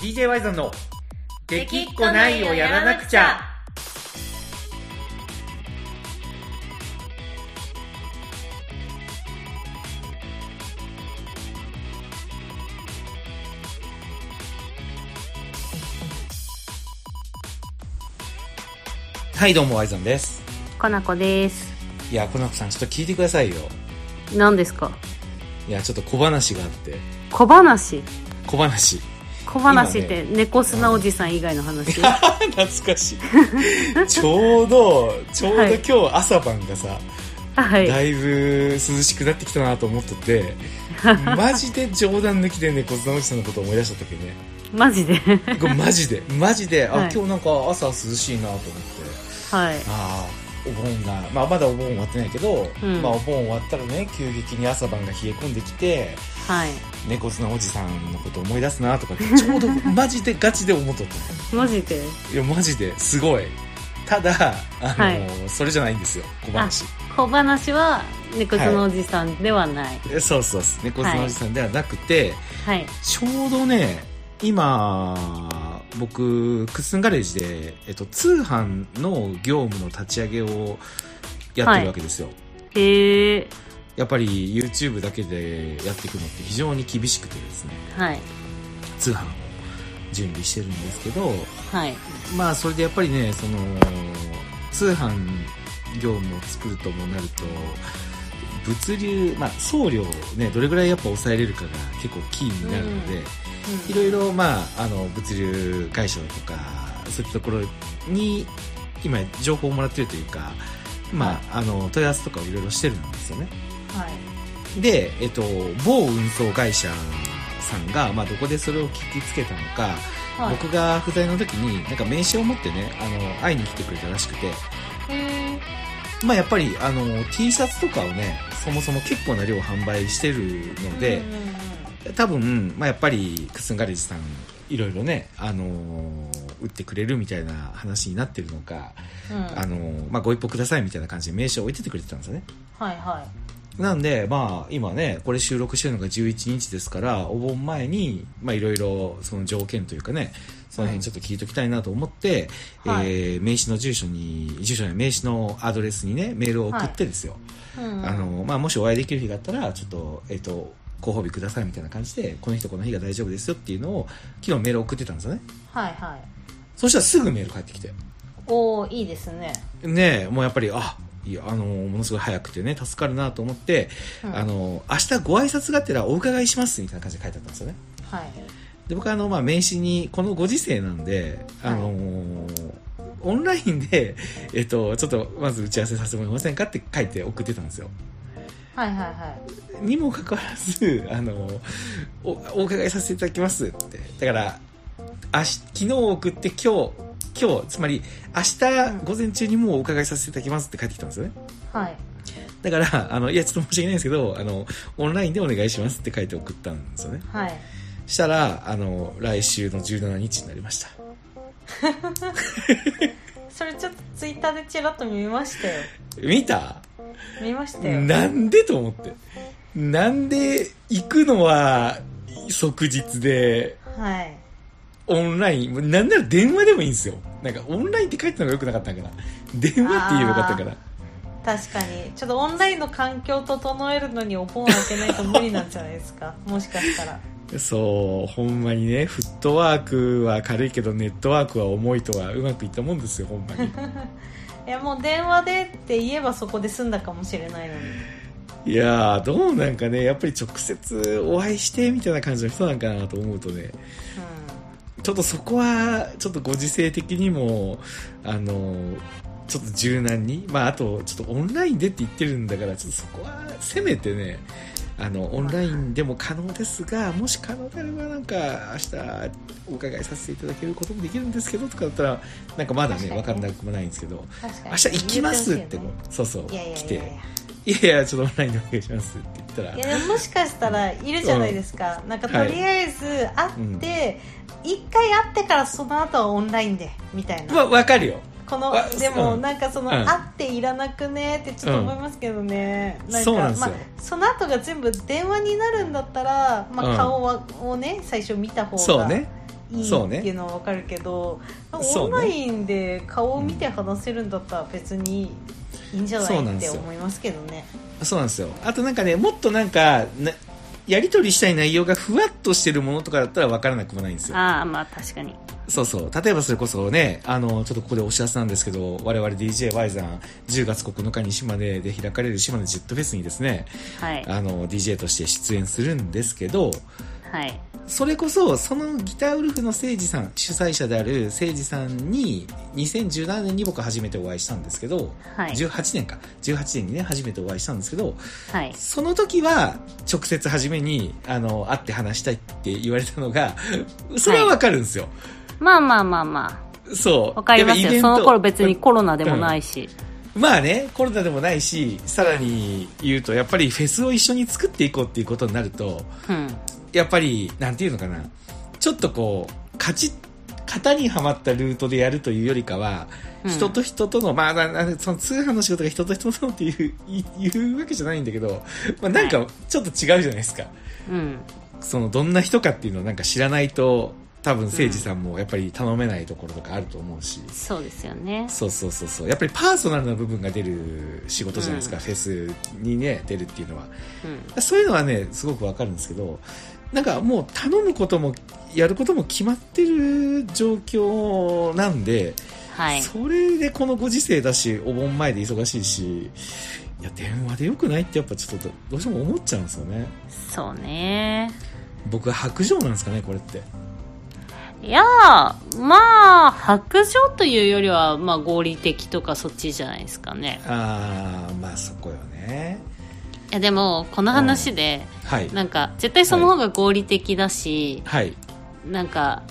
DJ ワイゾンの「できっこないをやらなくちゃ」はいどうもワイゾンです。かなこです。いやコナコさんちょっと聞いてくださいよ。何ですか？いやちょっと小話があって。小話？小話小話って猫砂おじさん以外の話、懐かしい。ちょうどちょうどはい。今日朝晩がさ、はい。だいぶ涼しくなってきたなと思ってて マジで冗談抜きで猫砂おじさんのことを思い出したけどね。マジで？マジで。マジで。あ、はい。今日なんか朝涼しいなと思って。はい。ああお盆が、まあ、まだお盆終わってないけど、うん。まあ、お盆終わったらね急激に朝晩が冷え込んできてはい。猫砂おじさんのこと思い出すなとか ちょうどマジでガチで思っとった。マジで？いやマジですごい。ただあの、はい。それじゃないんですよ小話。小話は猫砂おじさんではない。えそうそうそう。猫砂おじさんではなくて、はい。ちょうどね今僕クッスンガレージで、えっと、通販の業務の立ち上げをやってるわけですよ、へえやっぱり YouTube だけでやっていくのって非常に厳しくてですねはい。通販を準備してるんですけどはい。まあそれでやっぱりねその通販業務を作るともなると物流、まあ、送料をねどれぐらいやっぱ抑えれるかが結構キーになるので、いろいろまああの物流会社とかそういったところに今情報をもらってるというかまああの問い合わせとかをいろいろしてるんですよね。はいで、えっと、某運送会社さんが、まあ、どこでそれを聞きつけたのか、はい。僕が不在の時になんか名刺を持ってねあの会いに来てくれたらしくて、まあ、やっぱりあの T シャツとかをねそもそも結構な量販売してるので、多分、まあ、やっぱりクスンガレージさんいろいろね、あの売ってくれるみたいな話になってるのか、うん。あのまあ、ご一報くださいみたいな感じで名刺を置いててくれてたんですよね。はいはなんで、まあ、今ね、これ収録してるのが11日ですから、お盆前に、まあ、いろいろ、その条件というかね、その辺ちょっと聞いときたいなと思って、はい。えー名刺の住所に、住所や名刺のアドレスにね、メールを送ってですよ。い、うん、あの、まあ、もしお会いできる日があったら、ちょっと、えっ、と、ご褒美くださいみたいな感じで、この日とこの日が大丈夫ですよっていうのを、昨日メールを送ってたんですよね。はいはい。そしたらすぐメール返ってきて。おおいいですね。ねえ、もうやっぱり、あ、あの、ものすごい早くてね、助かるなと思って、うんあの、明日ご挨拶がてらお伺いしますみたいな感じで書いてあったんですよね。はいで、僕はあの、まあ、名刺に、このご時世なんで、あのオンラインで、えっと、ちょっと、まず打ち合わせさせてもらえませんかって書いて送ってたんですよ。はいはいはいにもかかわらず、あの、お、お伺いさせていただきますって。だから、明日、昨日送って今日、今日、つまり、明日午前中にもうお伺いさせていただきますって帰ってきたんですよね。はいだから、あの、いや、ちょっと申し訳ないんですけど、あの、オンラインでお願いしますって書いて送ったんですよね。はいしたら、あの、来週の17日になりました。それちょっとツイッターでチラッと見ましたよ見た？見ましたよなんでと思って。なんで行くのは即日で、はいオンライン、なんなら電話でもいいんですよ。なんかオンラインって書いてたのが良くなかったんかな。電話って言えばよかったから。確かにちょっとオンラインの環境を整えるのにお盆開けないと無理なんじゃないですか もしかしたらそう、ほんまにね、フットワークは軽いけどネットワークは重いとはうまくいったもんですよ、ほんまに。いやもう電話でって言えばそこで済んだかもしれないのにいやー、どうなんかね、やっぱり直接お会いしてみたいな感じの人なんかなと思うとね、ちょっとそこは、ちょっとご時世的にも、あの、ちょっと柔軟に、まあ、あと、ちょっとオンラインでって言ってるんだから、ちょっとそこは、せめてね、あの、オンラインでも可能ですが、もし可能であれば、なんか、明日、お伺いさせていただけることもできるんですけど、とかだったら、なんかまだね、わかんなくもないんですけど、明日行きますって言も、そうそう、来て、いやいや、ちょっとオンラインでお願いしますって言ったら。い、やでももしかしたらいるじゃないですか、なんかとりあえず会って一、回会ってからその後はオンラインでみたいな、まあ、わかるよ。このわでもうん。なんかその、うん。会っていらなくねってちょっと思いますけどね、なんかそうなんですよ。まあ、その後が全部電話になるんだったら、まうん。あ、顔はをね最初見た方がそうね。いいっていうのは分かるけど、ね、オンラインで顔を見て話せるんだったら別にいいんじゃないって思いますけどね。そうなんですよ。あとなんかねもっとなんかやり取りしたい内容がふわっとしてるものとかだったら分からなくもないんですよ。ああまあ確かに。そうそう。例えばそれこそねあのちょっとここでお知らせなんですけど我々 DJY さん10月9日に島根で開かれる島根ジェットフェスにですね、はい、あの DJ として出演するんですけど、はい、それこそそのギターウルフの誠司さん主催者である誠司さんに2017年に僕初めてお会いしたんですけど、はい、18年か。18年にね初めてお会いしたんですけど、はい、その時は直接初めにあの会って話したいって言われたのがそれはわかるんですよ、はい、まあまあまあまあ。そう。わかりますよ。その頃別にコロナでもないし、うん、まあねコロナでもないしさらに言うとやっぱりフェスを一緒に作っていこうっていうことになると、うん、やっぱり、なんていうのかな、ちょっとこう、勝ち、型にはまったルートでやるというよりかは、うん、人と人との、まあ、その通販の仕事が人と人とのっていう言 うわけじゃないんだけど、まあ、なんかちょっと違うじゃないですか。うん、そのどんな人かっていうのをなんか知らないと、多分誠司さんもやっぱり頼めないところとかあると思うし、うん、そうですよね。そうそうそうそう。やっぱりパーソナルな部分が出る仕事じゃないですか、うん、フェスにね出るっていうのは、うん、そういうのはねすごくわかるんですけどなんかもう頼むこともやることも決まってる状況なんで、はい、それでこのご時世だしお盆前で忙しいしいや電話でよくないってやっぱちょっとどうしても思っちゃうんですよね。そうね。僕は白状なんですかねこれって。いやまあ白状というよりは、まあ、合理的とかそっちじゃないですかね。ああまあそこよねいやでもこの話で、はい、なんか絶対その方が合理的だし、はい、なんか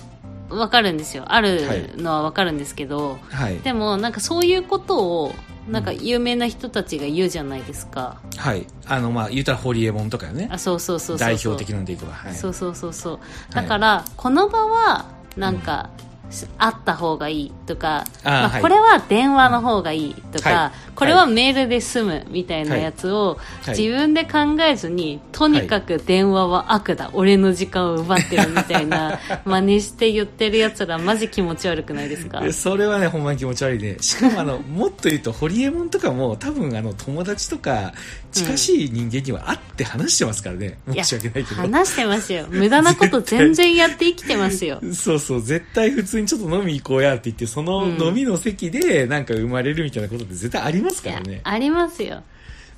分かるんですよ。あるのは分かるんですけど、はい、でもなんかそういうことをなんか有名な人たちが言うじゃないですか、はい。あのまあ言うたらホリエモンとかよね。あそうそうそうそう。代表的なんでいくわ、はい、そうそうそうそう。だから、この場はなんか、うんあった方がいいとかまあ、これは電話の方がいいとか、はい、これはメールで済むみたいなやつを自分で考えずに、とにかく電話は悪だ、俺の時間を奪ってるみたいな 真似して言ってるやつらマジ気持ち悪くないですか？それはねほんまに気持ち悪いね。しかもあのもっと言うとホリエモンとかも多分あの友達とか近しい人間には会って話してますからね、うん、申し訳ないけど。話してますよ。無駄なこと全然やって生きてますよ。そうそう絶対普通にちょっと飲み行こうやって言ってその飲みの席でなんか生まれるみたいなことって絶対ありますからね、ありますよ。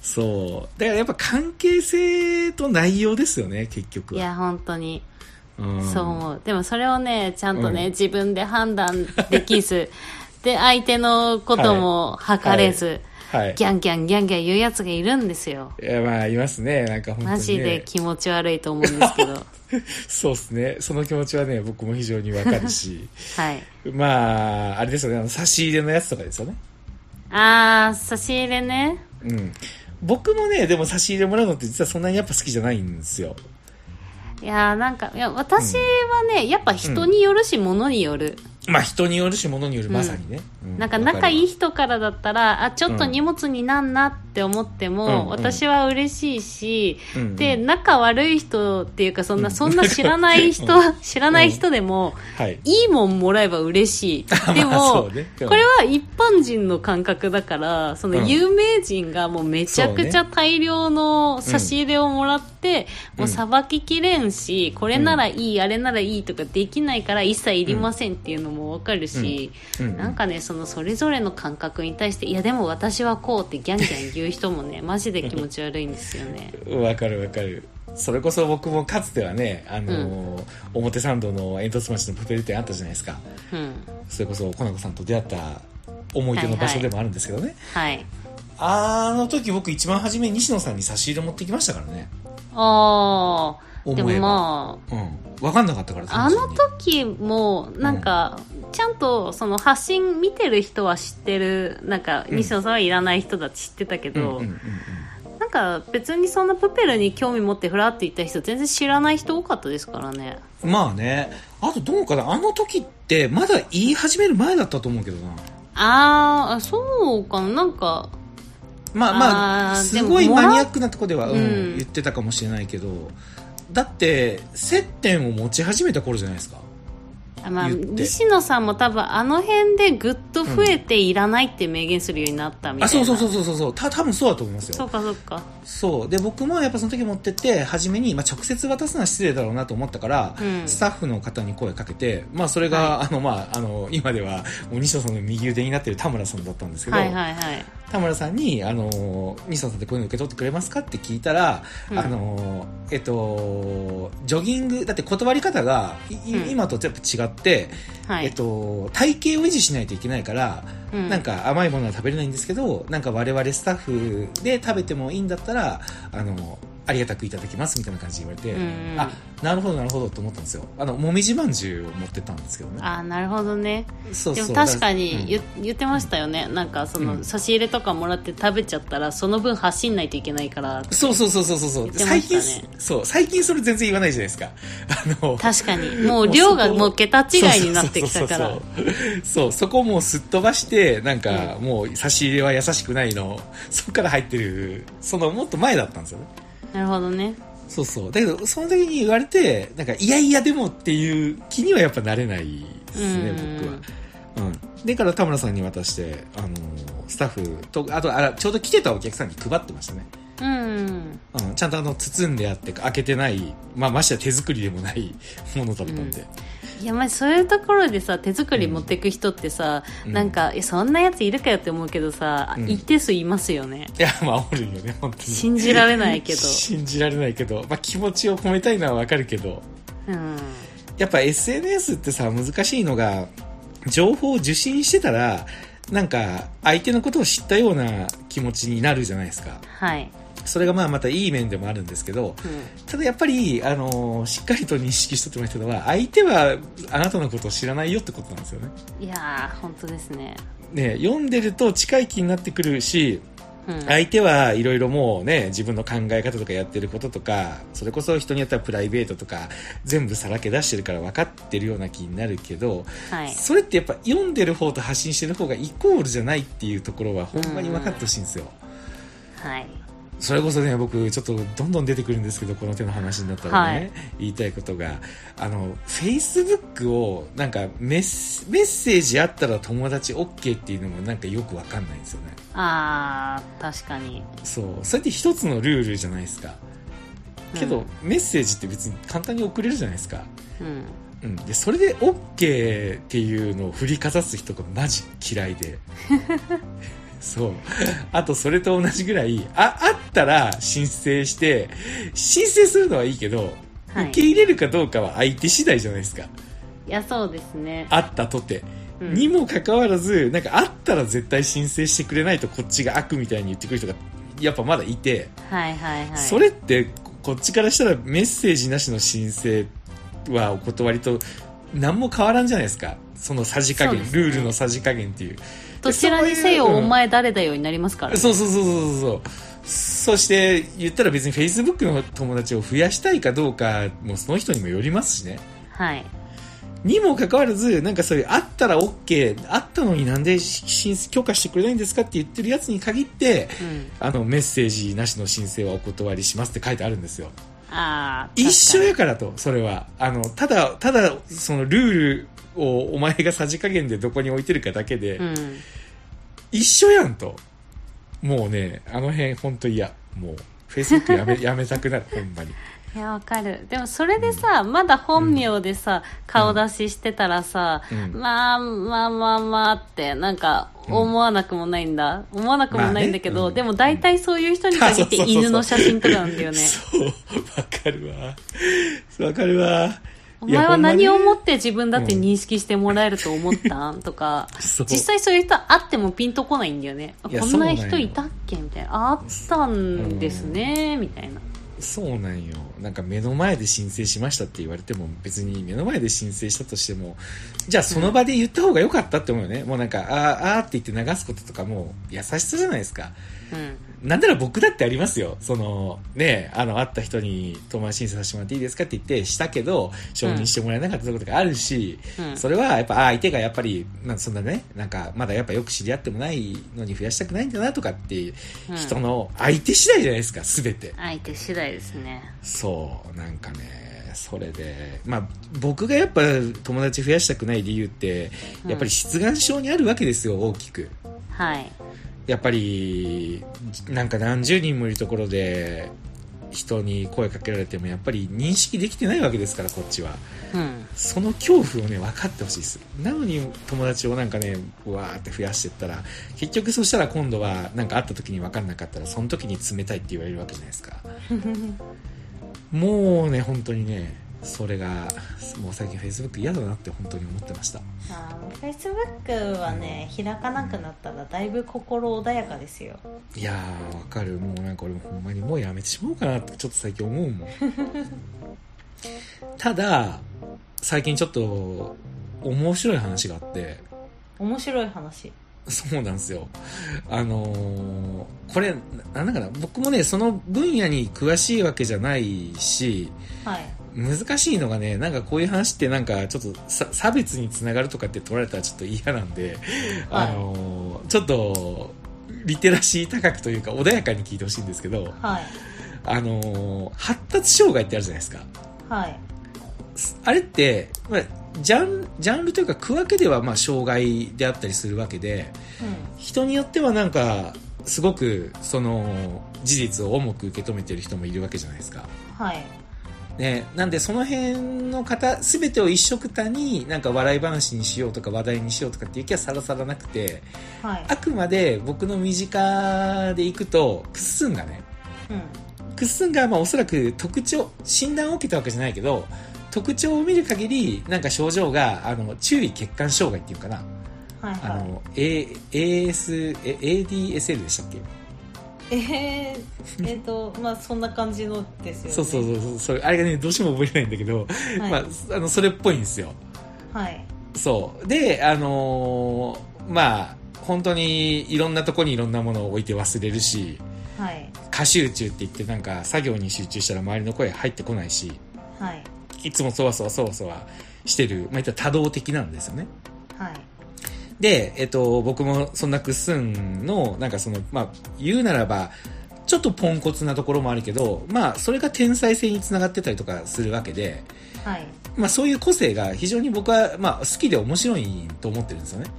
そう。だからやっぱ関係性と内容ですよね結局いや本当に。そう思う。でもそれをねちゃんとね、うん、自分で判断できずで相手のことも測れず、はい。はいはい、ギャンギャンギャンギャン言うやつがいるんですよ。いやまあいますね。なんか本当に、ね、マジで気持ち悪いと思うんですけど。そうですね。その気持ちはね僕も非常にわかるし。はい。まああれですよね。あの差し入れのやつとかですよね。ああ差し入れね。うん。僕もねでも差し入れもらうのって実はそんなにやっぱ好きじゃないんですよ。いやなんかいや私はね、うん、やっぱ人によるし、うん、物によるまあ人によるし物によるまさにね、うん、なんか仲いい人からだったらあちょっと荷物になんなって思っても、うん、私は嬉しいし、うん、で仲悪い人っていうかそんな、そんな知らない人、知らない人でも、はい、いいもんもらえば嬉しい。でも、ね、これは一般人の感覚だからその有名人がもうめちゃくちゃ大量の差し入れをもらって、もうさばききれんしこれならいい、あれならいいとかできないから一切いりませんっていうのも分かるし、うん。うん、なんかねそのそれぞれの感覚に対していやでも私はこうってギャンギャン言う人もね マジで気持ち悪いんですよね。わかるわかる。それこそ僕もかつてはね、あのーうん、表参道の煙突町のプペル店あったじゃないですか、うん、それこそコナコさんと出会った思い出の場所でもあるんですけどね、はい、はい、あの時僕一番初め西野さんに差し入れ持ってきましたからね。ああでもまあ、うん、分かんなかったからあの時もなんか、ちゃんとその発信見てる人は知ってるなんか西野さんはいらない人だって知ってたけど、なんか別にそんなプペルに興味持ってふらって言った人全然知らない人多かったですからね。まあね。あとどうかな。あの時ってまだ言い始める前だったと思うけどな。ああそうかな。なんかまあまあすごいマニアックなとこでは、うん、言ってたかもしれないけどだって接点を持ち始めた頃じゃないですか。まあ、西野さんも多分あの辺でぐっと増えていらないって明言するようになったみたいな、あそうそうそうそうそうそう。た多分そうだと思いますよ。そうかそうか。そう。で僕もやっぱその時持ってって初めに、まあ、直接渡すのは失礼だろうなと思ったから、うん。スタッフの方に声かけて、まあ、それが、あのまあ、あの今では西野さんの右腕になってる田村さんだったんですけど、はいはいはい。田村さんに、あの西野さんってこういうの受け取ってくれますかって聞いたら、うん。あのえっと、ジョギングだって断り方がうん。今とちょっと違って、はい、えっと、体型を維持しないといけないから、うん。なんか甘いものは食べれないんですけどなんか我々スタッフで食べてもいいんだったらあのありがたくいただきますみたいな感じで言われて、うんあなるほどなるほどと思ったんですよ。あのもみじまんじゅうを持ってったんですけどね。あなるほどね。そうそう。でも確かにうん。言,、言ってましたよね。なんかその、うん。差し入れとかもらって食べちゃったらその分走んないといけないからそうそうそうそうそう最近そう最近それ全然言わないじゃないですか。あの確かに。もう量がもう桁違いになってきたから。そうそこもうすっ飛ばしてなんかもう差し入れは優しくないの。そこから入ってるそのもっと前だったんですよねなるほどね。そうそう。だけどその時に言われてなんかいやいやでもっていう気にはやっぱなれないですねうん。僕は。うん。でから田村さんに渡してあのスタッフとあとあらちょうど来てたお客さんに配ってましたね。うん。うん、ちゃんとあの包んであって開けてない、まあ、ましてや手作りでもないものだったんで、いやまあそういうところでさ手作り持ってく人ってさ、うん。なんかそんなやついるかよって思うけどさ、うん。一定数いますよね。いやまあおるよね本当に。信じられないけど。信じられないけど、まあ、気持ちを込めたいのはわかるけど。うん。やっぱ SNS ってさ難しいのが情報を受信してたらなんか相手のことを知ったような気持ちになるじゃないですか。はい、それがまあまたいい面でもあるんですけどうん。ただやっぱり、あのーしっかりと認識しとってもらいたいのは相手はあなたのことを知らないよってことなんですよね。いやー本当ですね、ね読んでると近い気になってくるしうん。相手はいろいろもうね自分の考え方とかやってることとかそれこそ人によってはプライベートとか全部さらけ出してるから分かってるような気になるけどはい。それってやっぱ読んでる方と発信してる方がイコールじゃないっていうところはほんまに分かってほしいんですよ。はいそれこそね僕ちょっとどんどん出てくるんですけどこの手の話になったらね、はい。言いたいことがあのフェイスブックをなんかメッセメッセージあったら友達 OK っていうのもなんかよく分かんないんですよね。あー確かに。そう。それって一つのルールじゃないですか。けど、メッセージって別に簡単に送れるじゃないですか、うん。うん、でそれで OK っていうのを振りかざす人がマジ嫌いで そう。あとそれと同じぐらいああったら申請して申請するのはいいけど、はい。受け入れるかどうかは相手次第じゃないですか。いやそうですね。あったとて、うん。にもかかわらずなんかあったら絶対申請してくれないとこっちが悪みたいに言ってくる人がやっぱまだいて、はいはいはい。それってこっちからしたらメッセージなしの申請はお断りと何も変わらんじゃないですか。そのさじ加減、ね。ルールのさじ加減っていうどちらにせよお前誰だよになりますからね。そうそうそうそうそう。そして言ったら別に Facebook の友達を増やしたいかどうかもその人にもよりますしね。はい。にもかかわらずなんかそういうあったら OK あったのになんで申許可してくれないんですかって言ってるやつに限ってうん。あのメッセージなしの申請はお断りしますって書いてあるんですよ。ああ一緒やからと、それは。あの、ただ、ただ、そのルールをお前がさじ加減でどこに置いてるかだけで、うん。一緒やんと。もうね、あの辺ほんと嫌。もう、Facebook やめ、やめたくなる、ほんまに。いやわかる。でもそれでさ、まだ本名でさ、顔出ししてたらさ、うん。まあまあまあまあってなんか思わなくもないんだ、思わなくもないんだけど、まあね。うん。でも大体そういう人に限って 犬の写真とかなんだよね。そう、わかるわ。わかるわ。お前は何をもっって自分だって認識してもらえると思った？ん とか。実際そういう人会ってもピンとこないんだよね。こんな人いたっけ？みたいな。ああったんですね。みたいな。そうなんよ。なんか目の前で申請しましたって言われても別に目の前で申請したとしても、じゃあその場で言った方が良かったって思うよね。もうなんか、あーあーって言って流すこととかも優しさじゃないですか。うんなんなら僕だってありますよ。その、ね、あの、会った人に友達申請させてもらっていいですかって言って、したけど、承認してもらえなかったことがあるし、うんそれはやっぱ、あ相手がやっぱり、なんそんなね、なんか、まだやっぱよく知り合ってもないのに増やしたくないんだなとかっていううん人の相手次第じゃないですか、すべて。相手次第ですねそう、なんかね、それで、まあ、僕がやっぱ友達増やしたくない理由って、やっぱり失眼症にあるわけですよ、大きく。はいやっぱり、なんか何十人もいるところで、人に声かけられても、やっぱり認識できてないわけですから、こっちは。うんその恐怖をね、分かってほしいです。なのに友達をなんかね、うわーって増やしてったら、結局そしたら今度は、なんか会った時に分かんなかったら、その時に冷たいって言われるわけじゃないですか。もうね、本当にね、それが、もう最近 Facebook 嫌だなって本当に思ってました。あフェイスブックはね開かなくなったらだいぶ心穏やかですよいやー、わかる。もうなんか俺もほんまにもうやめてしまおうかなってちょっと最近思うもん。ただ、最近ちょっと面白い話があって、面白い話そうなんですよ。あのーこれ、ななんだかな、僕もね、その分野に詳しいわけじゃないし、はい難しいのがね、なんかこういう話ってなんかちょっとさ差別につながるとかって取られたらちょっと嫌なんで、はい。あのーちょっと、リテラシー高くというか穏やかに聞いてほしいんですけど、はい。あのー発達障害ってあるじゃないですか。はい。あれって、まあ、ジャン、ジャンルというか区分けではまあ障害であったりするわけで、人によってはなんか、すごくその事実を重く受け止めてる人もいるわけじゃないですか。うんはいね、なんでその辺の方、すべてを一緒くたになんか笑い話にしようとか話題にしようとかっていう気はさらさらなくて、はい。あくまで僕の身近でいくと、クッスンがね、うん。クッスンがまあおそらく特徴、診断を受けたわけじゃないけど、特徴を見る限り、なんか症状が、あの、注意欠陥障害っていうかな。はいはあの、A、AS、え ADSL でしたっけ？いえー、えっとまあそんな感じのですよね。そうそうそうそう、あれがね、どうしても覚えれないんだけど、はい。まあ、あの、それっぽいんですよ。はい。そう。で、あのーまあ、本当にいろんなとこにいろんなものを置いて忘れるし、はい。過集中って言ってなんか作業に集中したら周りの声入ってこないし、はい。いつもそわそわそわそわしてる、まあ、言ったら多動的なんですよね。はいで、えっと、僕もそんなクッスンの、なんかその、まあ、言うならば、ちょっとポンコツなところもあるけど、まあ、それが天才性につながってたりとかするわけで、はいまあ、そういう個性が非常に僕は、まあ、好きで面白いと思ってるんですよね。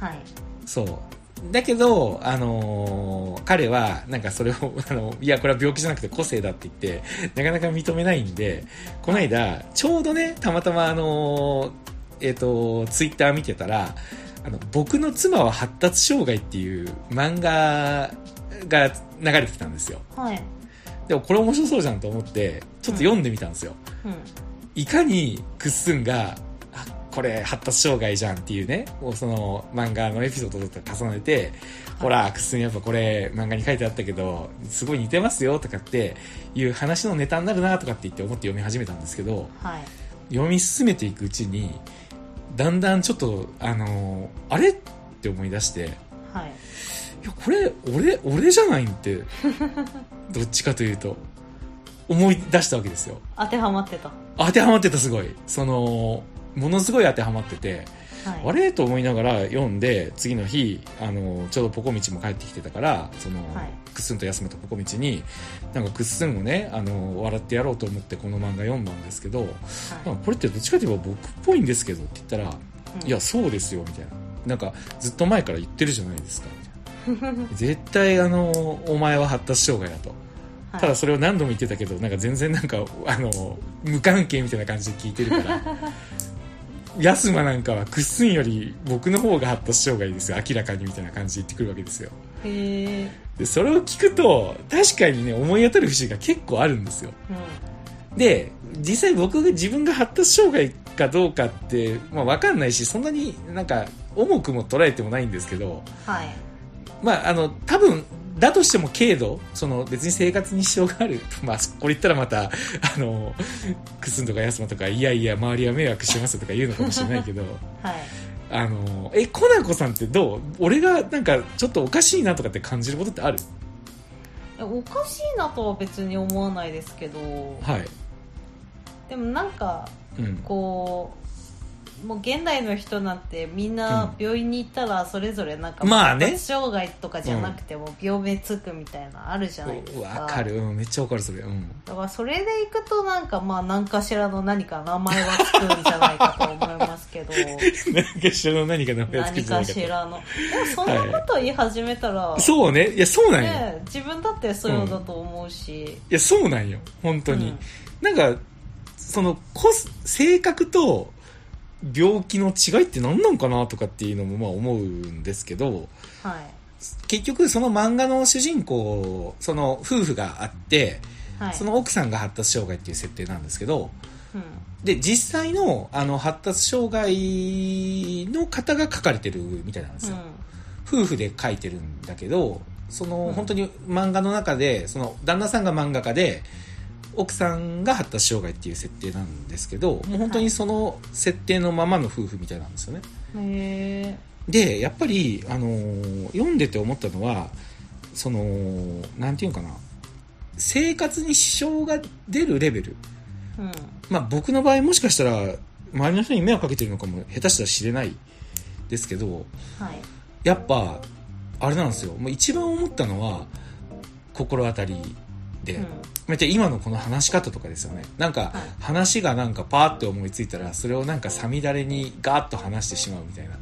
はいそう。だけど、あのー彼は、なんかそれを、あの、いや、これは病気じゃなくて個性だって言って、なかなか認めないんで、この間、ちょうどね、たまたまあのーえっ、と、ツイッター見てたら、あの、僕の妻は発達障害っていう漫画が流れてきたんですよ。はい。でもこれ面白そうじゃんと思って、ちょっと読んでみたんですよ。うん。いかにクッスンが、あこれ発達障害じゃんっていうね、もうその漫画のエピソードとか重ねて、ほら、クッスンやっぱこれ漫画に書いてあったけど、すごい似てますよとかっていう話のネタになるなとかって言って思って読み始めたんですけど、はい。読み進めていくうちに、だんだんちょっと、あのーあれって思い出して、いはいや、これ、俺、俺じゃないんって、どっちかというと、思い出したわけですよ。当てはまってた当てはまってたすごい。その、ものすごい当てはまってて、はい。あれ？と思いながら読んで、次の日、あの、ちょうどポコミチも帰ってきてたから、その、はい。クッスンと休むとポコミチに、なんかクッスンをね、あの、笑ってやろうと思ってこの漫画読んだんですけど、なんかこれってどっちかといえば僕っぽいんですけどって言ったら、うん。いや、そうですよ、みたいな。なんか、ずっと前から言ってるじゃないですか。絶対、あの、お前は発達障害だと。はい。ただそれを何度も言ってたけど、なんか全然なんか、あの、無関係みたいな感じで聞いてるから、ヤスマなんかはクッスンより僕の方が発達障害ですよ、明らかにみたいな感じで言ってくるわけですよ。へえで、それを聞くと、確かにね、思い当たる節が結構あるんですよ。うんで、実際僕が自分が発達障害かどうかって、まあわかんないし、そんなになんか重くも捉えてもないんですけど、はいまあ、あの、多分、だとしても軽度、その別に生活に支障がある。まあ、これ言ったらまた、あの、クスンとかヤスマとか、いやいや、周りは迷惑してますとか言うのかもしれないけど、はいあの、え、コナコさんってどう？俺がなんかちょっとおかしいなとかって感じることってある？えおかしいなとは別に思わないですけどはい。でもなんかうん。こもう現代の人なんてみんな病院に行ったらそれぞれなんかまあね。障害とかじゃなくても病名つくみたいなあるじゃないですか。わかる、うん、めっちゃわかるそれ。うん。だからそれでいくとなんかまあ何かしらの何か名前はつくんじゃないかと思いますけど。何かしらの何か名前をつけ何かてないかしらの。でもそんなこと言い始めたら、そうね。いやそうなんよ、ね、自分だってそうだと思うし、いやそうなんよ。本当に、うん。なんかそのこす性格と病気の違いって何なんかなとかっていうのもまあ思うんですけどはい。結局その漫画の主人公その夫婦があって、はい。その奥さんが発達障害っていう設定なんですけどうん。で実際のあの発達障害の方が書かれてるみたいなんですよ、夫婦で書いてるんだけどその、うん。本当に漫画の中でその旦那さんが漫画家で奥さんが発達障害っていう設定なんですけどもう本当にその設定のままの夫婦みたいなんですよね。うんへでやっぱり、あのー読んでて思ったのはそのなんていうのかな。生活に支障が出るレベル。えうん。まあ僕の場合もしかしたら周りの人に迷惑かけてるのかも下手したら知れない。ですけどはい。やっぱあれなんですよ。もう一番思ったのは心当たりで、うん。めっちゃ今のこの話し方とかですよね。なんかはい。話がなんかパーって思いついたらそれをなんかさみだれにガーッと話してしまうみたいな。うん。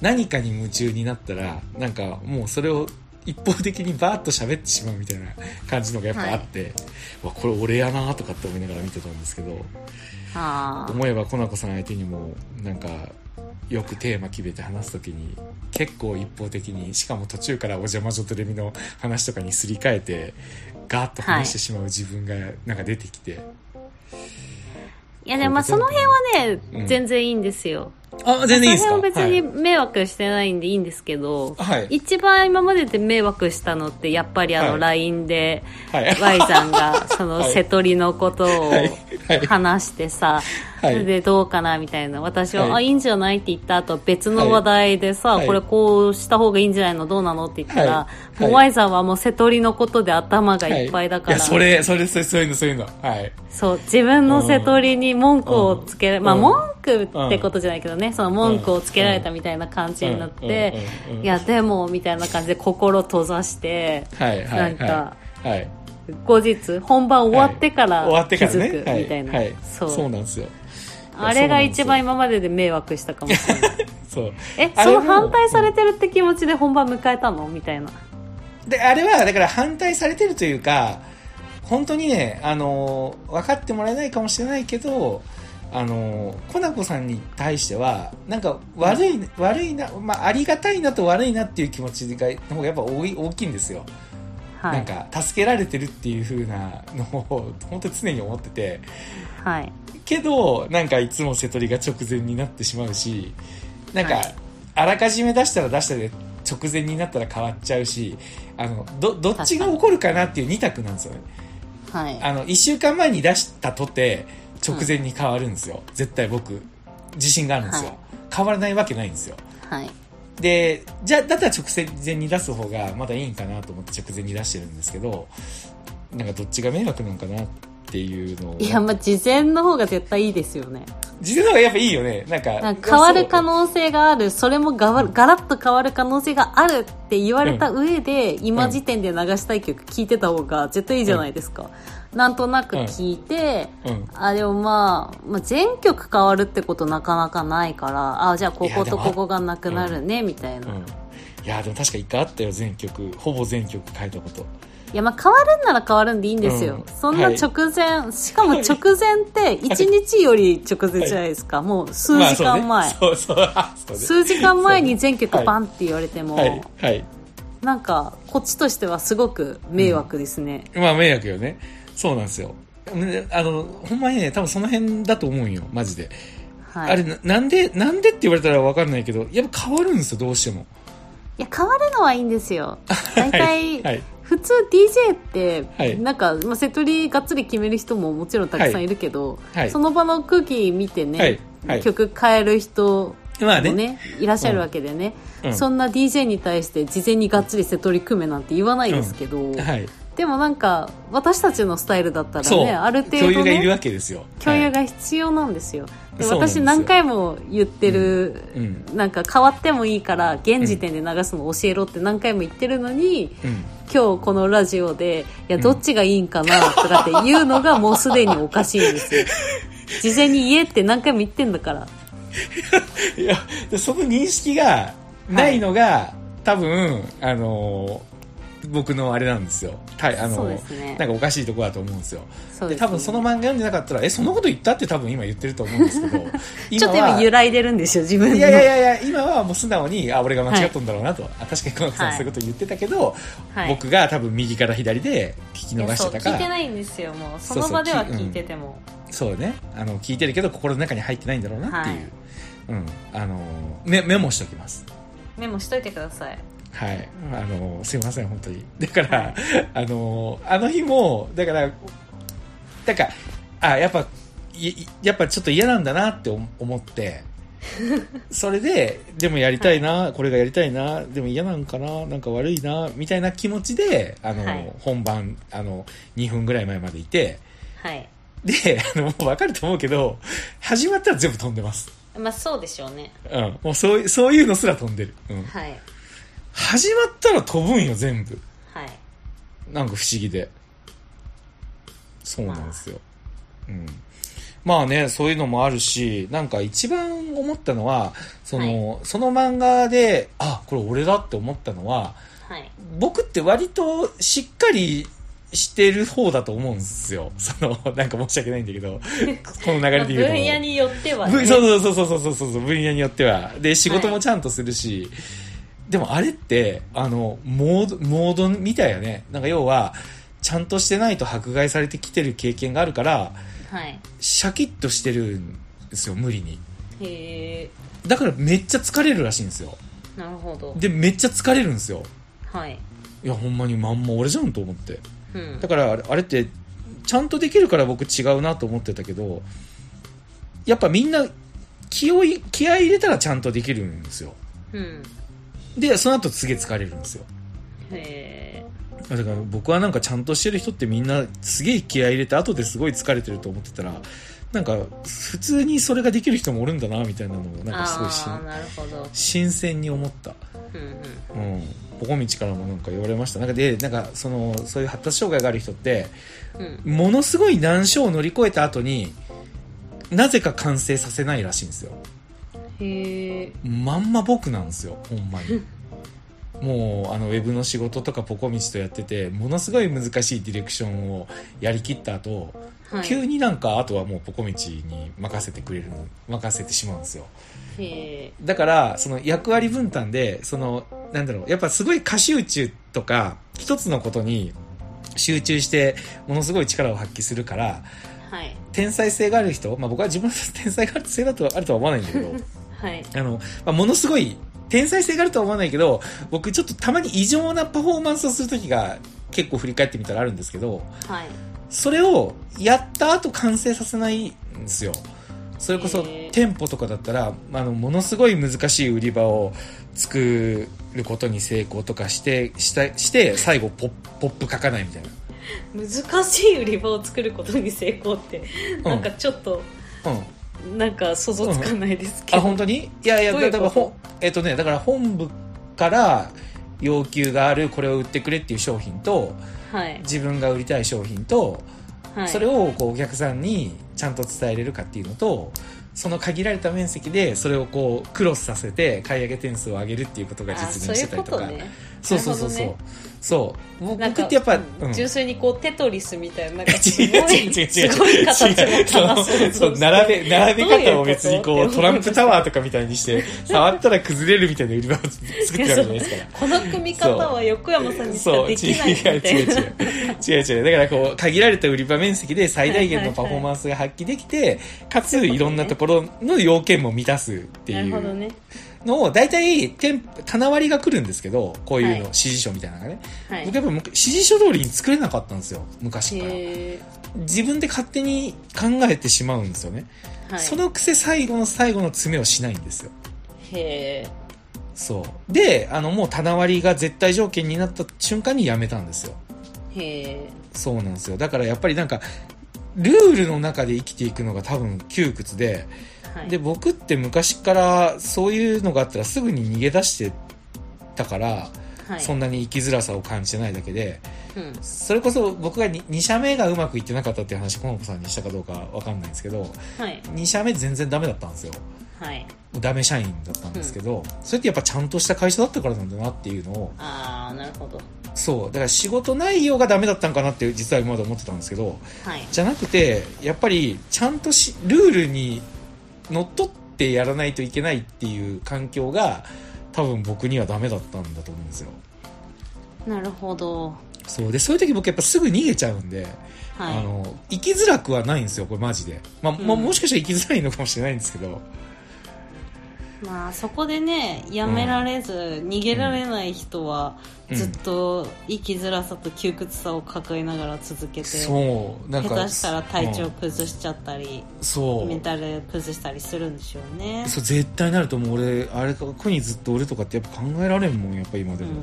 何かに夢中になったらなんかもうそれを一方的にバーッと喋ってしまうみたいな感じのがやっぱあって、わこれ俺やなとかって思いながら見てたんですけど思えばコナコさん相手にもなんかよくテーマ決めて話す時に結構一方的にしかも途中からお邪魔女とレミの話とかにすり替えてガーッと話してしまう自分がなんか出てきて、いやでもまあその辺はね、うん。全然いいんですよ。あ全然いいですか？その辺は別に迷惑してないんでいいんですけど、はい。一番今までで迷惑したのってやっぱりあのはい。LINE ではい。Y さんがその はい。瀬戸りのことをはい。はい。話してさ、はいそれでどうかなみたいな。私は、はい。あいいんじゃないって言った後別の話題でさ、はい。これこうした方がいいんじゃないのどうなのって言ったら、はい。もうはい。Y さんはもう瀬戸りのことで頭がいっぱいだから、それそれそれそういうのそういうの。はい。そう、自分の瀬戸りに文句をつけられ、まあうん。文句ってことじゃないけどね、その文句をつけられたみたいな感じになってうん。うん。うん。うん、いやでも、みたいな感じで心閉ざして、はいはいなん。かはいはい後日、本番終わってから終わって気からね。づくみたいな。はい。はい、そう。そうなんですよ。あれが一番今までで迷惑したかもしれない。そ うえ、その反対されてるって気持ちで本番迎えたの？みたいな。であれはだから反対されてるというか本当にねあの分かってもらえないかもしれないけどあのコナコさんに対してはなんか悪い、悪いな、まあ、ありがたいなと悪いなっていう気持ちがの方がやっぱ多い大きいんですよ、はい。なんか助けられてるっていう風なのを本当に常に思っててはい。けどなんかいつも瀬戸りが直前になってしまうしなんか、はいあらかじめ出したら出したで直前になったら変わっちゃうしあのどどっちが起こるかなっていう2択なんですよねはい。あの1週間前に出したとて直前に変わるんですよ、絶対僕自信があるんですよ、はい変わらないわけないんですよはい。でじゃあだったら直前に出す方がまだいいんかなと思って直前に出してるんですけどなんかどっちが迷惑なんかなっていうのを。いや、まあ、事前の方が絶対いいですよね。事前の方がやっぱいいよね。なんかなんか変わる可能能性がある、それもがわガラッと変わる可能性があるって言われた上で、今時点で流したい曲聴いてた方が絶対いいじゃないですか。なんとなく聴いて、うん。あ、でもまあ、まあ、全曲変わるってことなかなかないから、あ、じゃあこことここがなくなるね、みたいな。うん。いやでも確か一回あったよ全曲。ほぼ全曲書いたこと。いや、まあ変わるんなら変わるんでいいんですよ。うん。そんな直前、しかも直前って 1日より直前じゃないですか。もう数時間前。数時間前に全曲バンって言われても、はい。はい。なんかこっちとしてはすごく迷惑ですね、まあ迷惑よねそうなんですよ。ねあのほんまにね多分その辺だと思うんよマジで、はい。あれななんでなんでって言われたら分かんないけどやっぱ変わるんですよどうしても。いや変わるのはいいんですよ。大体、はい。はい普通 DJ って、はい。なんか、まあ、セトリがっつり決める人ももちろんたくさんい。るけど、はい。その場の空気見てね、曲変える人まあね。もねいらっしゃるわけでね、うん。そんな DJ に対して事前にがっつりセトリ組めなんて言わないですけど、はいでもなんか私たちのスタイルだったらねある程度、ね、共有がいるわけですよ。共有はいが必要なんですよ、でそうなんですよ私何回も言ってる、うんなんか変わってもいいから現時点で流すの教えろって何回も言ってるのに、うん。今日このラジオでいやどっちがいいんかなとかって言うのがもうすでにおかしいんですよ。事前に言えって何回も言ってんだから。いやでその認識がないのが、多分あのー僕のあれなんですよ。はいあのね。なんかおかしいところだと思うんですよ。ですね。で多分その漫画読んでなかったらえそんなこと言ったって多分今言ってると思うんですけど ちょっと今揺らいでるんですよ自分の。いやいやいや今はもう素直にあ俺が間違ったんだろうなと、あ確かに小松さんはい。そういうこと言ってたけど、はい。僕が多分右から左で聞き逃してたか。ら聞いてないんですよもう。その場では聞いてても。そうね。あの聞いてるけど心の中に入ってないんだろうなっていう、はい。うん。あのメメモしておきます。メモしといてくださいはい。あのすいません本当に。だから、はいあのあの日もだからだからあやっぱいやっぱちょっと嫌なんだなって思思って。それででもやりたいな、これがやりたいなでも嫌なんかななんか悪いなみたいな気持ちであの、はい。本番あの2分ぐらい前までいて。はい。であのもう分かると思うけど始まったら全部飛んでます、まあそうでしょうね。うん、もうそういうそういうのすら飛んでる、うん、はい始まったら飛ぶんよ全部はいなんか不思議で。そうなんですよ。うん。まあね、そういうのもあるし、なんか一番思ったのは、その、その漫画で、あ、これ俺だって思ったのは、はい僕って割としっかりしてる方だと思うんですよ。その、なんか申し訳ないんだけど、この流れで言うと。分野によってはぶねそうそうそうそうそうそうそう分野によってはで仕事もちゃんとするし、でもあれってあのモードモードみたいやね。なんか要はちゃんとしてないと迫害されてきてる経験があるからはい。シャキッとしてるんですよ無理に。へえ。だからめっちゃ疲れるらしいんですよ。なるほど。でめっちゃ疲れるんですよ。はい。いやほんまにまんま俺じゃんと思って。うん。だからあれあれってちゃんとできるから僕違うなと思ってたけどやっぱみんな気をい気合い入れたらちゃんとできるんですよ。うんでその後すげえ疲れるんですよ。へえだから僕はなんかちゃんとしてる人ってみんなすげえ気合い入れて後ですごい疲れてると思ってたらなんか普通にそれができる人もおるんだなみたいなのをなんかすごいし新鮮に思った。うんうん。うん。ポコミチからもなんか言われました。なんかでなんかそのそういう発達障害がある人ってうん。ものすごい難所を乗り越えた後になぜか完成させないらしいんですよへえまんま僕なんですよほんまに。もうあのウェブの仕事とかポコミチとやっててものすごい難しいディレクションをやりきった後、はい。急になんかあとはもうポコミチに任せてくれる任せてしまうんですよ。だからその役割分担でそのなんだろうやっぱすごい過集中とか一つのことに集中してものすごい力を発揮するからはい。天才性がある人、まあ、僕は自分の天才が性だとあるとは思わないんだけど はい。あの、まあ、ものすごい天才性があるとは思わないけど僕ちょっとたまに異常なパフォーマンスをする時が結構振り返ってみたらあるんですけどはい。それをやった後完成させないんですよ。それこそ店舗とかだったらあのものすごい難しい売り場を作ることに成功とかしてしたして最後ポッポップ書かないみたいな。難しい売り場を作ることに成功って、うん。なんかちょっとうんなんか想像つかないですけど、あ本当に？いやいやだからえっとねだから本部から要求があるこれを売ってくれっていう商品とはい。自分が売りたい商品と、はい。それをこうお客さんにちゃんと伝えれるかっていうのとその限られた面積でそれをこうクロスさせて買い上げ点数を上げるっていうことがあ実現してたりとか。ことね。そうそうそうそう、なるほそう。僕ってやっぱ、うんうん。純粋にこうテトリスみたいななんかすごい違う違う違う。すごい形のそう並べ並べ方を別にこうトランプタワーとかみたいにして触ったら崩れるみたいな売り場を作ってるわけじゃないですから。この組み方は横山さんにしかで違うきないみたいな違う違う。違う違う。だからこう、限られた売り場面積で最大限のパフォーマンスが発揮できて、かついろんなところの要件も満たすっていう。なるほどねのを、大体、店棚割りが来るんですけど、こういうの、はい指示書みたいなのがね。はい僕やっぱ指示書通りに作れなかったんですよ、昔から。へ自分で勝手に考えてしまうんですよね。ーはいそのくせ最後の最後の詰めをしないんですよ。へえそう。で、あの、もう棚割りが絶対条件になった瞬間にやめたんですよ。へえそうなんですよだからやっぱりなんかルールの中で生きていくのが多分窮屈ではい。で僕って昔からそういうのがあったらすぐに逃げ出してたから、はい。そんなに生きづらさを感じてないだけでうん。それこそ僕が 2, 社目がうまくいってなかったっていう話コノコさんにしたかどうかわかんないんですけどはい。2社目全然ダメだったんですよ。はい。ダメ社員だったんですけど、それってやっぱちゃんとした会社だったからなんだなっていうのをああなるほど。そう。だから仕事内容がダメだったんかなって実は今まで思ってたんですけどはい。じゃなくてやっぱりちゃんとしルールにのっとってやらないといけないっていう環境が多分僕にはダメだったんだと思うんですよ。なるほど。そう。でそういう時僕やっぱすぐ逃げちゃうんで、はい。あの生きづらくはないんですよこれマジで、まあまあ、うんもしかしたら生きづらいのかもしれないんですけど、まあそこでねやめられず、逃げられない人はうん。ずっと生きづらさと窮屈さを抱えながら続けて、そうなんか下手したら体調うん崩しちゃったり、そう。メンタル崩したりするんでしょうね。そう絶対なると思う。俺あれ過去にずっと俺とかってやっぱ考えられんもんやっぱ今でも、うん。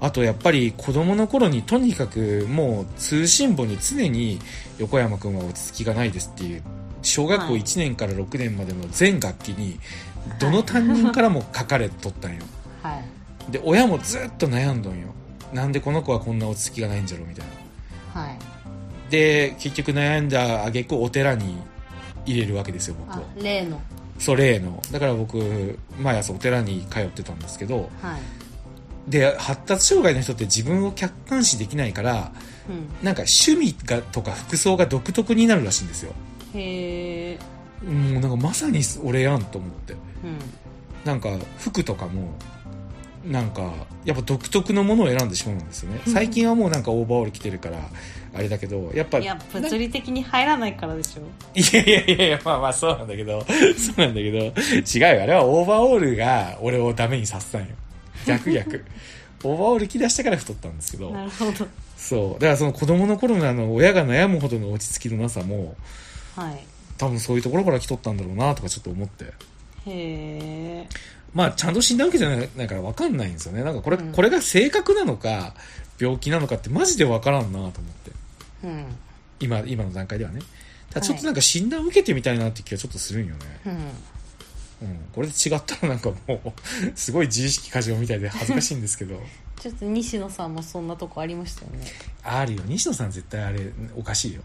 あとやっぱり子供の頃にとにかくもう通信簿に常に横山君は落ち着きがないですっていう小学校はい1年から6年までの全学期にどの担任からも書かれとったんよ。はい。で親もずっと悩んどんよ。なんでこの子はこんな落ち着きがないんじゃろみたいな。はい。で結局悩んだ挙句お寺に入れるわけですよ僕あを例の。それの。だから僕毎朝お寺に通ってたんですけどはい。で発達障害の人って自分を客観視できないからうん。なんか趣味がとか服装が独特になるらしいんですよ。へえもうなんかまさに俺やんと思って。うんなんか服とかもなんかやっぱ独特のものを選んでしまうんですよね。最近はもうなんかオーバーオール着てるからあれだけどやっぱいや物理的に入らないからでしょ。いやいやいやいやまあまあそうなんだけど そうなんだけど違うよ。あれはオーバーオールが俺をダメにさせたんよ。逆逆。オーバーオール着出したから太ったんですけど。なるほど。そう。だからその子供の頃のあの親が悩むほどの落ち着きのなさもはい。多分そういうところから来とったんだろうなとかちょっと思ってへえまあちゃんと診断受けてないから分かんないんですよね。なんかこれ,、うん。これが性格なのか病気なのかってマジで分からんなと思って。うん。今今の段階ではね。ただちょっとなんか診断受けてみたいなって気がちょっとするんよね、うん。うん、これで違ったらなんかもう すごい自意識過剰みたいで恥ずかしいんですけど。ちょっと西野さんもそんなとこありましたよね。あるよ。西野さん絶対あれおかしいよ。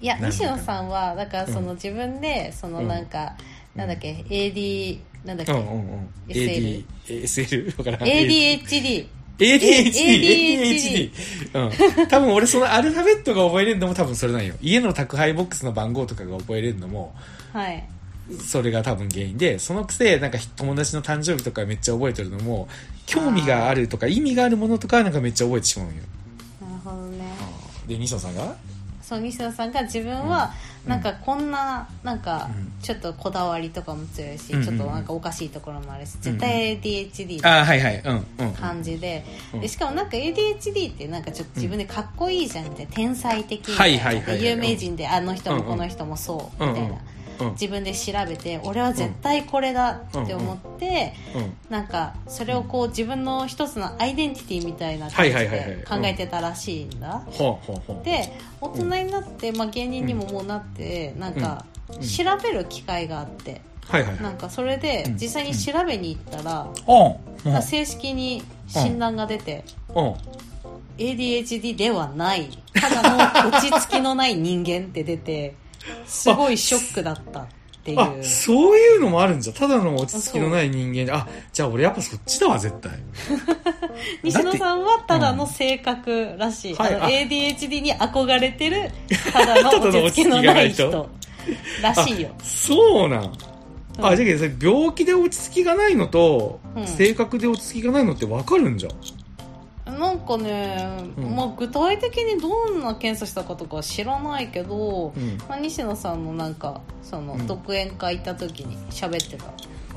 いやなんだ西野さんはだからそのうん。自分でそのうんなんか、うんなんだっけ？AD なんだっけ、うんうんうん。SL AD SL わからん。ADHD ADHD、ADHD。うん。多分俺そのアルファベットが覚えれるのも多分それなんよ。家の宅配ボックスの番号とかが覚えれるのも、はい。それが多分原因で、そのくせ、なんか友達の誕生日とかめっちゃ覚えてるのも、興味があるとか意味があるものとかはなんかめっちゃ覚えてしまうんよ。なるほどね。で、西野さんが？そう西野さんが自分はうん。なんかこんななんかうん。ちょっとこだわりとかも強いし、うんちょっとなんかおかしいところもあるしうん絶対 ADHD ああ、はいはい。う。感じで,、うん。でしかもなんか ADHD ってなんかちょっと自分でかっこいいじゃんみたいな天才的みいいな有名人であの人もこの人もそううんみたいな、うん自分で調べて俺は絶対これだって思って、うん。なんかそれをこう自分の一つのアイデンティティみたいな感じで考えてたらしいんだ。で大人になって、まあ、芸人にももうなってなんかうん調べる機会があってはいはいは。ないんかそれでうん実際に調べに行ったら、うん。うん。正式に診断が出て、うん。ADHD ではないただの落ち着きのない人間って出てすごいショックだったっていうあ、そういうのもあるんじゃ。ただの落ち着きのない人間で。あ、じゃあ俺やっぱそっちだわ、絶対。西野さんはただの性格らしい、うんはいあのあ ADHD に憧れてる ただの落ち着きのない人らしいよあそうなん。あ、うんじゃあ病気で落ち着きがないのと、うん性格で落ち着きがないのって分かるんじゃん。なんかね、うんまあ、具体的にどんな検査したかとかは知らないけど、うん。まあ、西野さんのなんかそのうん独演会行った時に喋ってた、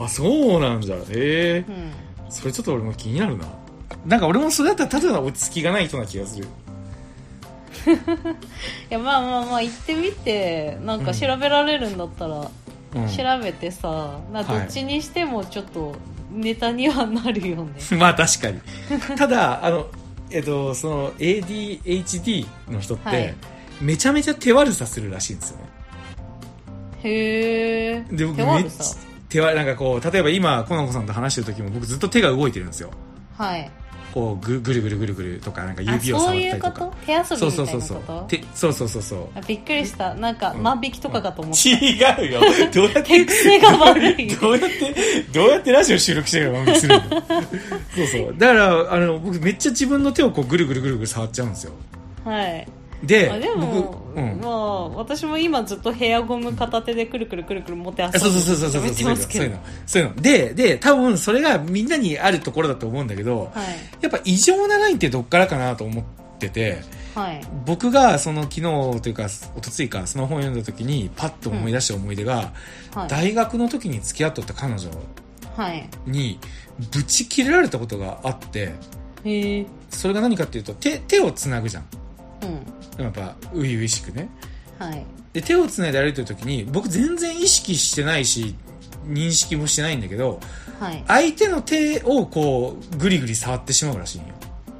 あ、そうなんじゃ。へえう。ん、それちょっと俺も気になるな。なんか俺もそれだったらただの落ち着きがない人な気がする。いやまあまあまあ行ってみてなんか調べられるんだったら、うん。調べてさなどはいっちにしてもちょっとネタにはなるよね、まあ確かに。ただ、あの、えっと、その ADHD の人って、はい。めちゃめちゃ手悪さするらしいんですよね。へえで僕手めっちゃ悪さ手悪なんかこう例えば今コナコさんと話してる時も僕ずっと手が動いてるんですよ。はいこうぐぐるぐるぐるぐるとかなんかあ指を触ったそういうこりと？かと手遊びみたそいうなこそうそうそうそう。そうそうそうあびっくりした。なんかうん。万引きとかかと思った、違うよ。どうやって どうやってどうやってラジオ収録してるの？かするの。そうそう。だからあの僕めっちゃ自分の手をこうぐるぐるぐるぐる触っちゃうんですよ。はいであでも、僕うん。まあ私も今ずっとヘアゴム片手でくるくるくるくる持って遊んでそうそうそうそうそうそうそう。いうの。そういうの。でで多分それがみんなにあるところだと思うんだけどはい。やっぱ異常なラインってどっからかなと思っててはい。僕がその昨日というか一昨日かその本を読んだ時にパッと思い出した思い出が、はい。大学の時に付き合っとった彼女はい。にブチ切れられたことがあってへえそれが何かっていうと手手をつなぐじゃんうん。やっぱ初々しくね。はい。で手をつないで歩いてる時に僕全然意識してないし認識もしてないんだけどはい。相手の手をこうグリグリ触ってしまうらしいんよ。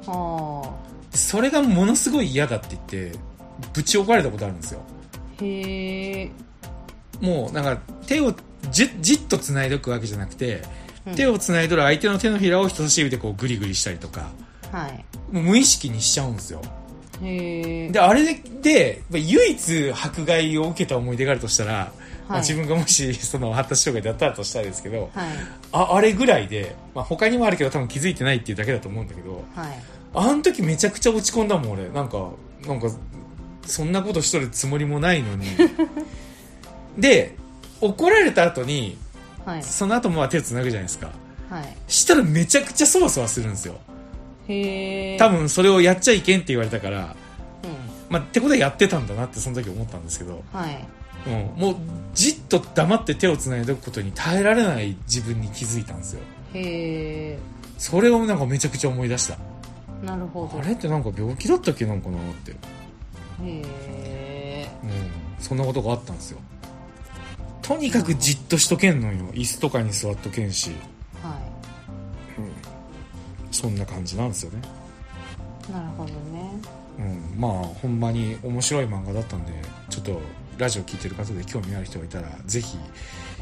あでそれがものすごい嫌だって言ってぶち怒られたことあるんですよ。あへえもうなんか手をじじっと繋いでおくわけじゃなくて、うん。手を繋いどる相手の手のひらを人差し指でこうグリグリしたりとかはい。もう無意識にしちゃうんですよであれでまあ唯一迫害を受けた思い出があるとしたら、まあ、はい。自分がもし その発達障害だったらとしたらですけどはい。ああれぐらいで、まあ、他にもあるけど多分気づいてないっていうだけだと思うんだけどはい。あの時めちゃくちゃ落ち込んだもん俺。なんかなんかそんなことしとるつもりもないのに。で怒られた後にはい。その後もまあ手をつなぐじゃないですか。はい。したらめちゃくちゃそわそわするんですよ多分それをやっちゃいけんって言われたから、うん。まあ、ってことはやってたんだなってその時思ったんですけど、はい。うん、もうじっと黙って手をつないでおくことに耐えられない自分に気づいたんですよ。へえそれをなんかめちゃくちゃ思い出した。なるほど。あれってなんか病気だったっけなんかなって、へえうん、そんなことがあったんですよ。とにかくじっとしとけんのよ。椅子とかに座っとけんし、はうん、そんな感じなんですよね。いなるほどね。うん、まあほんまに面白い漫画だったんでちょっとラジオ聞いてる方で興味ある人がいたらぜひ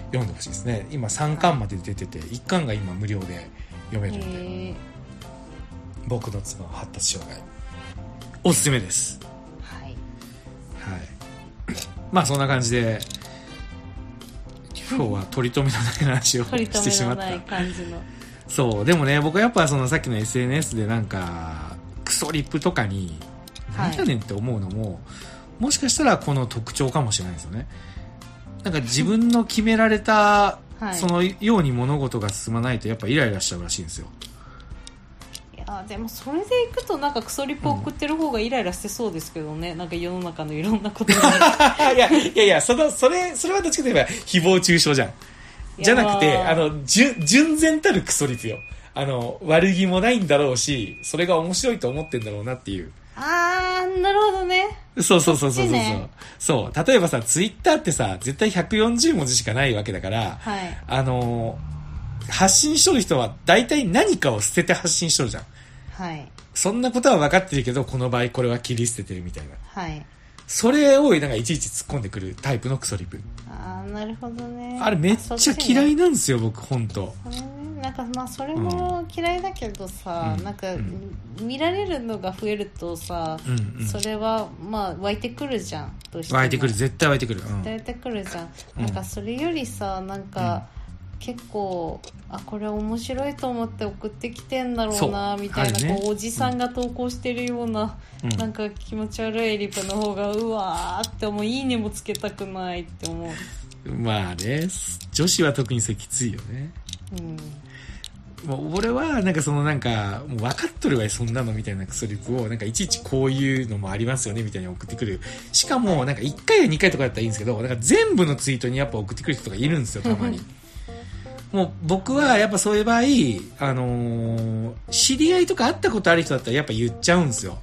読んでほしいですね。今3巻まで出てて1巻が今無料で読めるんで僕の妻は発達障害。おすすめです。はい。はい。まあそんな感じで今日は取り留めのない話を取りしてしまった。留めのない感じのそうでもね僕はやっぱそのさっきの SNS でなんかクソリップとかにはい。なんやねんって思うのも、もしかしたらこの特徴かもしれないですよね。なんか自分の決められた、はいそのように物事が進まないとやっぱイライラしちゃうらしいんですよ。いやでもそれでいくとなんかクソリップ送ってる方がイライラしてそうですけどね、なんか世の中のいろんなことに。いやいやいやそのそれそれはどっちかといえば誹謗中傷じゃんじゃなくてああの純純然たるクソリプよ。あの悪気もないんだろうしそれが面白いと思ってんだろうなっていう。あーなるほどね。そうそうそうそうそうそう、ね。そう。例えばさツイッターってさ絶対140文字しかないわけだからはい。あのー発信しとる人は大体何かを捨てて発信しとるじゃん。はい。そんなことは分かってるけどこの場合これは切り捨ててるみたいな。はいそれをなんかいちいち突っ込んでくるタイプのクソリプ。ああなるほどね。あれめっちゃ嫌いいなんですよ僕本当なんかまあそれも嫌いだけどさ、うん。なんか、うん。見られるのが増えるとさ、うんうん。それはまあ湧いてくるじゃん湧いてくる。絶対湧いてくる、うん。湧いてくるじゃん。なんかそれよりさなんか、結構あこれ面白いと思って送ってきてんだろうなみたいな、ね。こうおじさんが投稿してるような、うん。なんか気持ち悪いリプの方がうわーって思ういいねもつけたくないって思う。まあね女子は特にそれきついよね。うん。もう俺はなんかそのなんかもう分かっとるわよそんなのみたいなクソリプをなんかいちいちこういうのもありますよねみたいに送ってくるしかもなんか1回や2回とかだったらいいんですけどなんか全部のツイートにやっぱ送ってくる人がいるんですよたまにもう僕はやっぱそういう場合あのー知り合いとか会ったことある人だったらやっぱ言っちゃうんですよ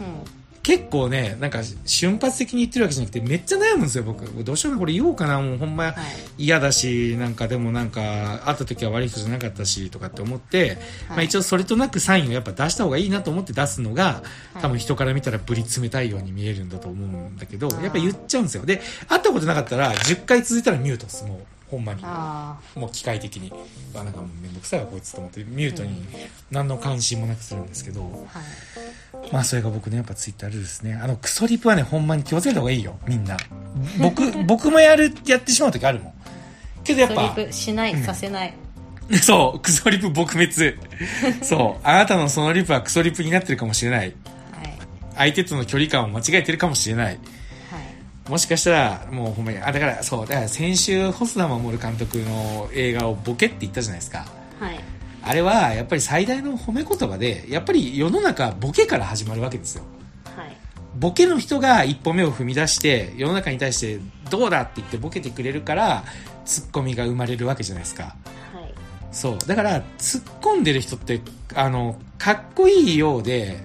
うん結構ね、なんか瞬発的に言ってるわけじゃなくて、めっちゃ悩むんですよ、僕。どうしようかこれ言おうかな、もうほんま嫌だし、なんかでもなんか、会った時は悪い人じゃなかったし、とかって思って、はい、まあ一応それとなくサインをやっぱ出した方がいいなと思って出すのが、多分人から見たらぶり冷たいように見えるんだと思うんだけど、やっぱ言っちゃうんですよ。で、会ったことなかったら、10回続いたらミュートです、もう。ほんまに。もう機械的に。あなんかもう面倒くさいわこいつと思ってミュートに何の関心もなくするんですけど、まあそれが僕ねやっぱツイッタールールですね。あのクソリプはねほんまに気をつけた方がいいよみんな。僕僕もやるやってしまう時あるもん。けどやっぱクソリプしない、うん、させない。そう、クソリプ撲滅。そう、あなたのそのリプはクソリプになってるかもしれない。はい、相手との距離感を間違えてるかもしれない。もしかしたら、もうほんまに、あ、だから、そう、だから先週、細田守監督の映画をボケって言ったじゃないですか。はい。あれは、やっぱり最大の褒め言葉で、やっぱり世の中、ボケから始まるわけですよ。はい。ボケの人が一歩目を踏み出して、世の中に対して、どうだって言ってボケてくれるから、ツッコミが生まれるわけじゃないですか。はい。そう。だから、突っ込んでる人って、あの、かっこいいようで、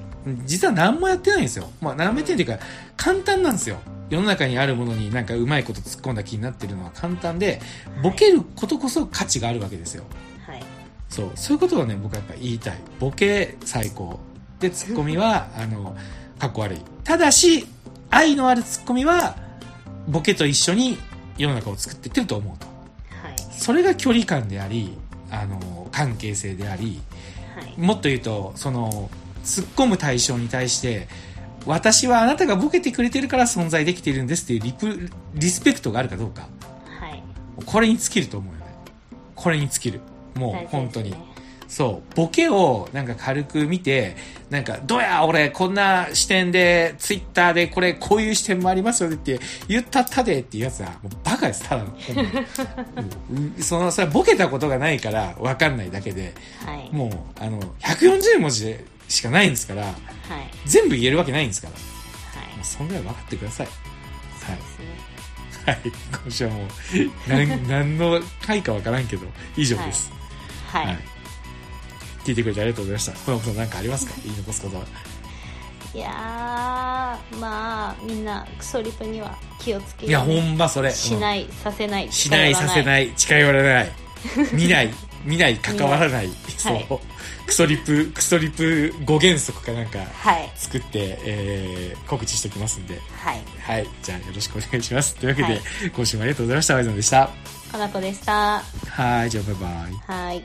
実は何もやってないんですよ。まあ、斜めてっていうか、簡単なんですよ。世の中にあるものになんかうまいこと突っ込んだ気になってるのは簡単で、ボケることこそ価値があるわけですよ。はい。そう、そういうことをね、僕はやっぱ言いたい。ボケ最高。で、ツッコミは、あの、かっこ悪い。ただし、愛のあるツッコミは、ボケと一緒に世の中を作っていってると思うと。はい。それが距離感であり、あの、関係性であり、はい、もっと言うと、その、突っ込む対象に対して、私はあなたがボケてくれてるから存在できているんですっていうリプリスペクトがあるかどうか、はい、これに尽きると思うよね。これに尽きる。もう本当に、そう。ボケをなんか軽く見てなんかどうや俺こんな視点でツイッターでこれこういう視点もありますよねって言ったったでっていうやつはもうバカです。ただの。そのそれはボケたことがないから分かんないだけで、はい、もうあの140文字でしかないんですから、はい、全部言えるわけないんですから、はい、もうそんぐらい分かってください。はい。はい。今週はもう、何、何の回か分からんけど、以上です。はい。はい、聞いてくれてありがとうございました。小山さん何かありますか？言い残すことは。いやまあ、みんな、クソリプには気をつけいや、ほんまそれ。しない、させない、しない、させない、近寄らない。見ない、見ない、関わらない。そう。クソリプ、クソリプ5原則かなんか作って、はい、えー、告知しておきますんで。はい。はい。じゃあよろしくお願いします。というわけで、はい、今週もありがとうございました。ワイゾンでした。かなこでした。はい。じゃあバイバイ。はい。